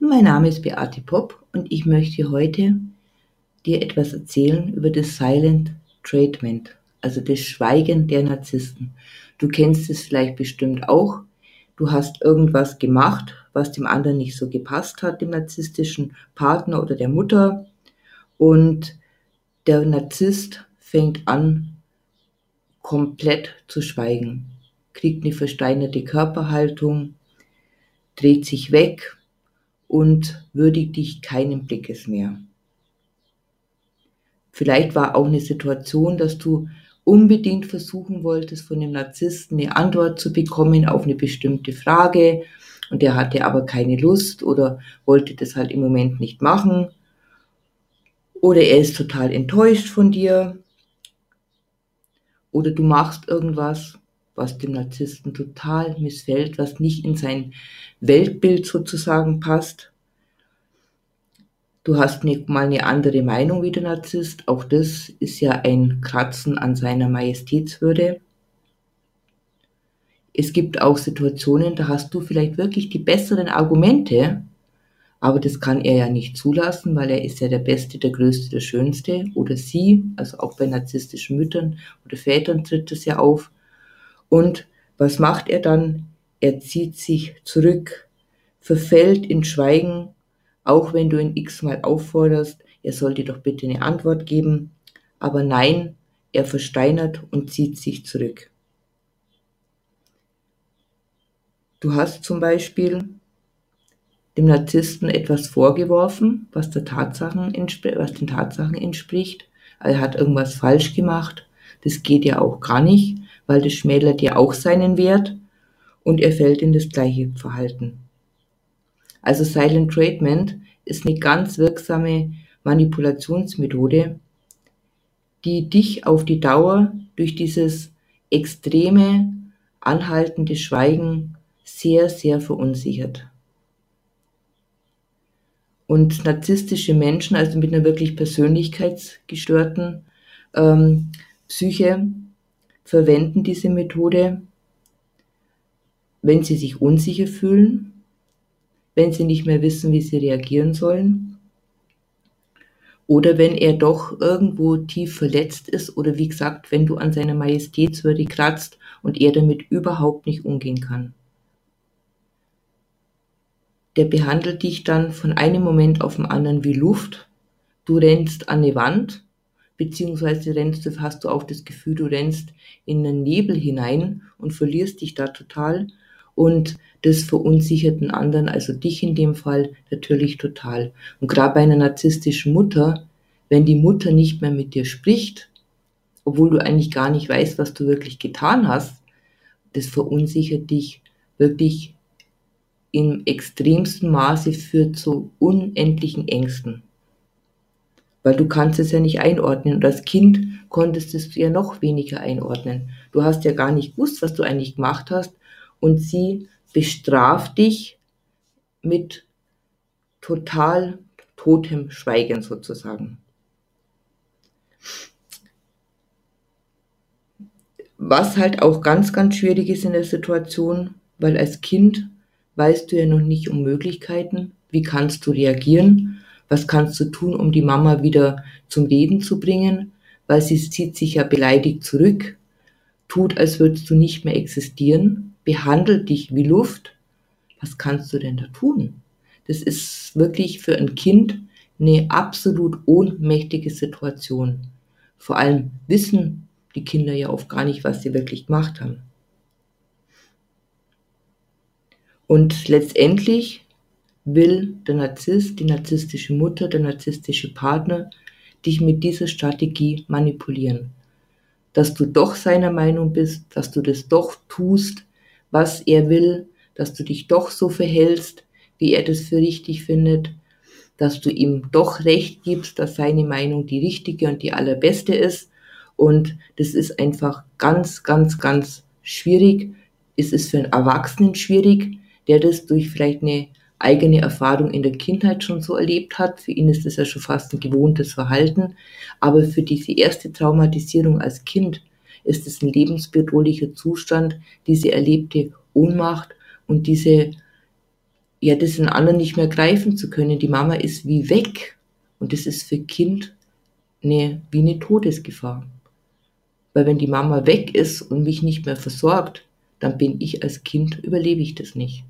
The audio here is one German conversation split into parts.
Mein Name ist Beate Popp und ich möchte heute dir etwas erzählen über das Silent Treatment, also das Schweigen der Narzissten. Du kennst es vielleicht bestimmt auch. Du hast irgendwas gemacht, was dem anderen nicht so gepasst hat, dem narzisstischen Partner oder der Mutter. Und der Narzisst fängt an, komplett zu schweigen, kriegt eine versteinerte Körperhaltung, dreht sich weg und würdigt dich keinen Blickes mehr. Vielleicht war auch eine Situation, dass du unbedingt versuchen wolltest, von dem Narzissten eine Antwort zu bekommen auf eine bestimmte Frage und der hatte aber keine Lust oder wollte das halt im Moment nicht machen oder er ist total enttäuscht von dir oder du machst irgendwas was dem Narzissten total missfällt, was nicht in sein Weltbild sozusagen passt. Du hast nicht mal eine andere Meinung wie der Narzisst. Auch das ist ja ein Kratzen an seiner Majestätswürde. Es gibt auch Situationen, da hast du vielleicht wirklich die besseren Argumente, aber das kann er ja nicht zulassen, weil er ist ja der Beste, der Größte, der Schönste oder sie, also auch bei narzisstischen Müttern oder Vätern tritt es ja auf. Und was macht er dann? Er zieht sich zurück, verfällt in Schweigen, auch wenn du ihn x-mal aufforderst, er soll dir doch bitte eine Antwort geben. Aber nein, er versteinert und zieht sich zurück. Du hast zum Beispiel dem Narzissten etwas vorgeworfen, was, Tatsachen was den Tatsachen entspricht. Er hat irgendwas falsch gemacht. Das geht ja auch gar nicht weil das schmälert ja auch seinen Wert und er fällt in das gleiche Verhalten. Also Silent Treatment ist eine ganz wirksame Manipulationsmethode, die dich auf die Dauer durch dieses extreme, anhaltende Schweigen sehr, sehr verunsichert. Und narzisstische Menschen, also mit einer wirklich persönlichkeitsgestörten ähm, Psyche, verwenden diese Methode, wenn sie sich unsicher fühlen, wenn sie nicht mehr wissen, wie sie reagieren sollen oder wenn er doch irgendwo tief verletzt ist oder wie gesagt, wenn du an seiner Majestätswürde kratzt und er damit überhaupt nicht umgehen kann. Der behandelt dich dann von einem Moment auf den anderen wie Luft. Du rennst an die Wand beziehungsweise rennst du, hast du auch das Gefühl, du rennst in einen Nebel hinein und verlierst dich da total und das verunsichert den anderen, also dich in dem Fall natürlich total. Und gerade bei einer narzisstischen Mutter, wenn die Mutter nicht mehr mit dir spricht, obwohl du eigentlich gar nicht weißt, was du wirklich getan hast, das verunsichert dich wirklich im extremsten Maße führt zu unendlichen Ängsten weil du kannst es ja nicht einordnen. Und als Kind konntest es ja noch weniger einordnen. Du hast ja gar nicht gewusst, was du eigentlich gemacht hast. Und sie bestraft dich mit total totem Schweigen sozusagen. Was halt auch ganz, ganz schwierig ist in der Situation, weil als Kind weißt du ja noch nicht um Möglichkeiten, wie kannst du reagieren was kannst du tun, um die Mama wieder zum Reden zu bringen, weil sie zieht sich ja beleidigt zurück, tut, als würdest du nicht mehr existieren, behandelt dich wie Luft. Was kannst du denn da tun? Das ist wirklich für ein Kind eine absolut ohnmächtige Situation. Vor allem wissen die Kinder ja oft gar nicht, was sie wirklich gemacht haben. Und letztendlich will der Narzisst, die narzisstische Mutter, der narzisstische Partner dich mit dieser Strategie manipulieren. Dass du doch seiner Meinung bist, dass du das doch tust, was er will, dass du dich doch so verhältst, wie er das für richtig findet, dass du ihm doch recht gibst, dass seine Meinung die richtige und die allerbeste ist. Und das ist einfach ganz, ganz, ganz schwierig. Es ist für einen Erwachsenen schwierig, der das durch vielleicht eine eigene Erfahrung in der Kindheit schon so erlebt hat. Für ihn ist das ja schon fast ein gewohntes Verhalten. Aber für diese erste Traumatisierung als Kind ist es ein lebensbedrohlicher Zustand, diese erlebte Ohnmacht und diese ja, das in anderen nicht mehr greifen zu können. Die Mama ist wie weg. Und das ist für Kind eine, wie eine Todesgefahr. Weil wenn die Mama weg ist und mich nicht mehr versorgt, dann bin ich als Kind, überlebe ich das nicht.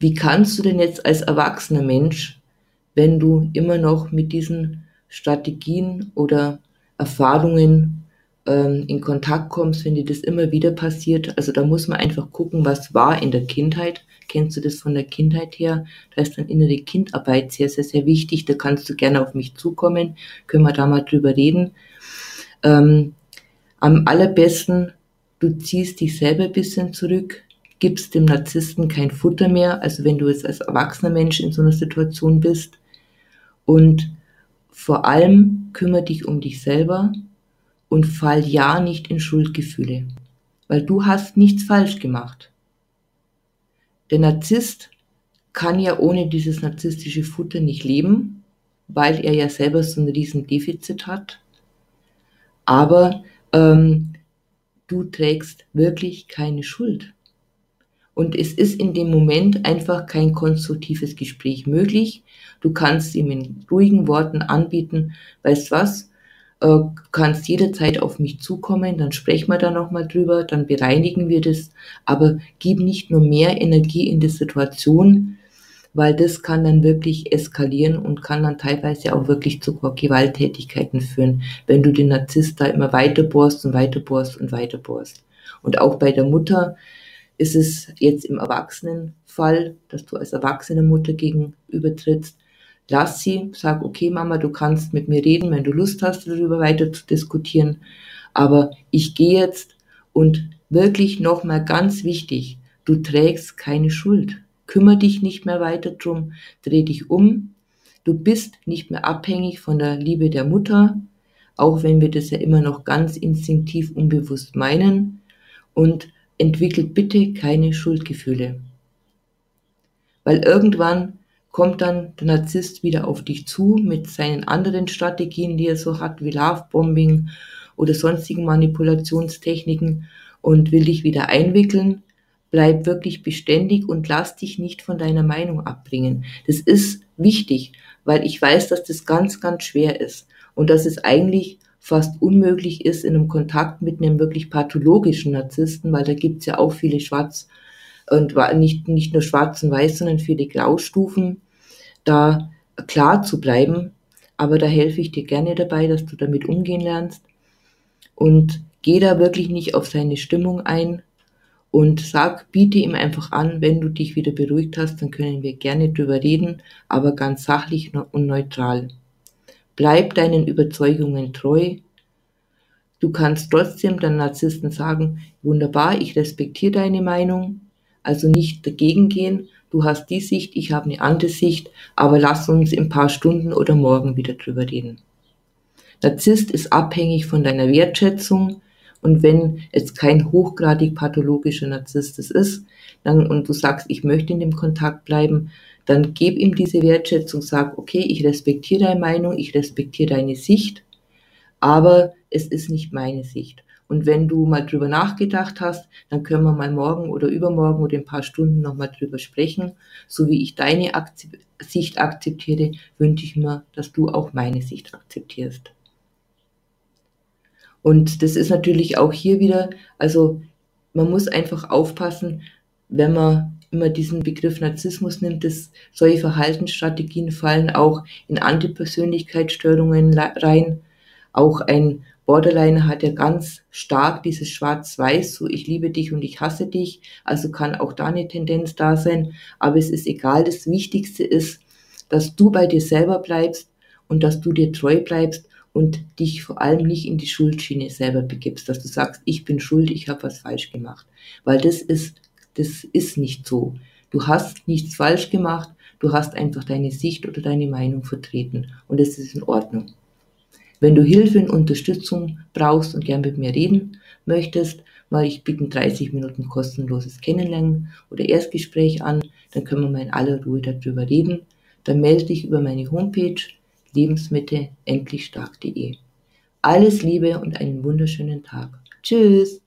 Wie kannst du denn jetzt als erwachsener Mensch, wenn du immer noch mit diesen Strategien oder Erfahrungen ähm, in Kontakt kommst, wenn dir das immer wieder passiert. Also da muss man einfach gucken, was war in der Kindheit. Kennst du das von der Kindheit her? Da ist dann innere Kindarbeit sehr, sehr, sehr wichtig. Da kannst du gerne auf mich zukommen. Können wir da mal drüber reden. Ähm, am allerbesten, du ziehst dich selber ein bisschen zurück, gibst dem Narzissten kein Futter mehr. Also wenn du jetzt als erwachsener Mensch in so einer Situation bist. Und vor allem kümmere dich um dich selber und fall ja nicht in Schuldgefühle, weil du hast nichts falsch gemacht. Der Narzisst kann ja ohne dieses narzisstische Futter nicht leben, weil er ja selber so ein riesen Defizit hat. Aber ähm, du trägst wirklich keine Schuld. Und es ist in dem Moment einfach kein konstruktives Gespräch möglich. Du kannst ihm in ruhigen Worten anbieten, weißt was, äh, kannst jederzeit auf mich zukommen, dann sprechen wir da nochmal drüber, dann bereinigen wir das, aber gib nicht nur mehr Energie in die Situation, weil das kann dann wirklich eskalieren und kann dann teilweise auch wirklich zu Gewalttätigkeiten führen, wenn du den Narzisst da immer weiter bohrst und weiter bohrst und weiter bohrst. Und auch bei der Mutter ist es jetzt im Erwachsenenfall, dass du als erwachsene Mutter gegenübertrittst, lass sie, sag, okay Mama, du kannst mit mir reden, wenn du Lust hast, darüber weiter zu diskutieren, aber ich gehe jetzt und wirklich nochmal ganz wichtig, du trägst keine Schuld. Kümmer dich nicht mehr weiter drum, dreh dich um. Du bist nicht mehr abhängig von der Liebe der Mutter, auch wenn wir das ja immer noch ganz instinktiv unbewusst meinen. Und entwickelt bitte keine Schuldgefühle. Weil irgendwann kommt dann der Narzisst wieder auf dich zu mit seinen anderen Strategien, die er so hat, wie Lovebombing oder sonstigen Manipulationstechniken und will dich wieder einwickeln. Bleib wirklich beständig und lass dich nicht von deiner Meinung abbringen. Das ist wichtig, weil ich weiß, dass das ganz, ganz schwer ist und dass es eigentlich fast unmöglich ist in einem Kontakt mit einem wirklich pathologischen Narzissten, weil da gibt's ja auch viele Schwarz- und nicht, nicht nur schwarz und weiß, sondern viele Graustufen, da klar zu bleiben. Aber da helfe ich dir gerne dabei, dass du damit umgehen lernst. Und geh da wirklich nicht auf seine Stimmung ein und sag, biete ihm einfach an, wenn du dich wieder beruhigt hast, dann können wir gerne drüber reden, aber ganz sachlich und neutral. Bleib deinen Überzeugungen treu. Du kannst trotzdem deinen Narzissten sagen, wunderbar, ich respektiere deine Meinung, also nicht dagegen gehen, du hast die Sicht, ich habe eine andere Sicht, aber lass uns in ein paar Stunden oder morgen wieder drüber reden. Narzisst ist abhängig von deiner Wertschätzung und wenn es kein hochgradig pathologischer Narzisst ist, dann, und du sagst, ich möchte in dem Kontakt bleiben, dann gib ihm diese Wertschätzung, sag, okay, ich respektiere deine Meinung, ich respektiere deine Sicht, aber es ist nicht meine Sicht. Und wenn du mal drüber nachgedacht hast, dann können wir mal morgen oder übermorgen oder in ein paar Stunden nochmal drüber sprechen. So wie ich deine Akzep Sicht akzeptiere, wünsche ich mir, dass du auch meine Sicht akzeptierst. Und das ist natürlich auch hier wieder, also man muss einfach aufpassen, wenn man immer diesen Begriff Narzissmus nimmt, dass solche Verhaltensstrategien fallen auch in Antipersönlichkeitsstörungen rein. Auch ein Borderline hat ja ganz stark dieses Schwarz-Weiß, so ich liebe dich und ich hasse dich, also kann auch da eine Tendenz da sein, aber es ist egal, das Wichtigste ist, dass du bei dir selber bleibst und dass du dir treu bleibst und dich vor allem nicht in die Schuldschiene selber begibst, dass du sagst, ich bin schuld, ich habe was falsch gemacht, weil das ist, das ist nicht so. Du hast nichts falsch gemacht, du hast einfach deine Sicht oder deine Meinung vertreten und es ist in Ordnung. Wenn du Hilfe und Unterstützung brauchst und gern mit mir reden möchtest, mal ich biete 30 Minuten kostenloses Kennenlernen oder Erstgespräch an, dann können wir mal in aller Ruhe darüber reden. Dann melde dich über meine Homepage lebensmitte endlichstark.de. Alles Liebe und einen wunderschönen Tag. Tschüss!